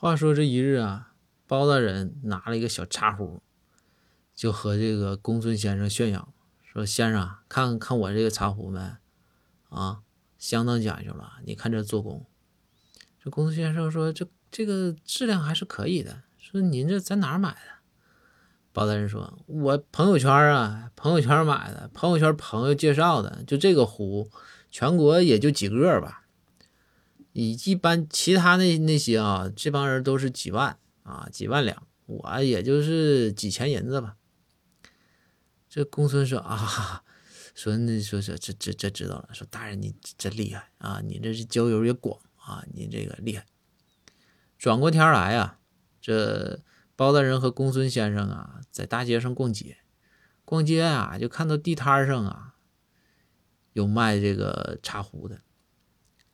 话说这一日啊，包大人拿了一个小茶壶，就和这个公孙先生炫耀说：“先生，看看我这个茶壶没？啊，相当讲究了。你看这做工。”这公孙先生说：“这这个质量还是可以的。”说：“您这在哪儿买的？”包大人说：“我朋友圈啊，朋友圈买的，朋友圈朋友介绍的。就这个壶，全国也就几个吧。”你一般其他那那些啊，这帮人都是几万啊，几万两，我也就是几千银子吧。这公孙说啊，说那说说这这这知道了，说大人你真厉害啊，你这是交友也广啊，你这个厉害。转过天来啊，这包大人和公孙先生啊，在大街上逛街，逛街啊，就看到地摊上啊，有卖这个茶壶的。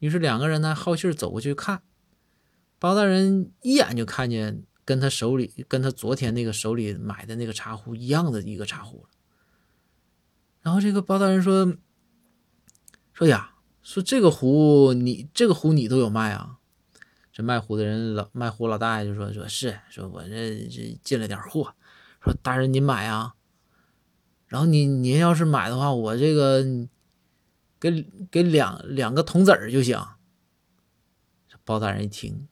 于是两个人呢，好气走过去看，包大人一眼就看见跟他手里、跟他昨天那个手里买的那个茶壶一样的一个茶壶了。然后这个包大人说：“说呀，说这个壶你这个壶你都有卖啊？”这卖壶的人老卖壶老大爷就说：“说是说我这这进了点货，说大人您买啊？然后你您要是买的话，我这个。”给给两两个铜子儿就行。包大人一听，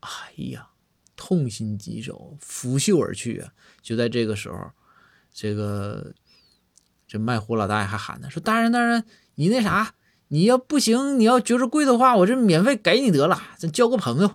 哎呀，痛心疾首，拂袖而去啊！就在这个时候，这个这卖壶老大爷还喊呢，说：“大人，大人，你那啥，你要不行，你要觉着贵的话，我这免费给你得了，咱交个朋友。”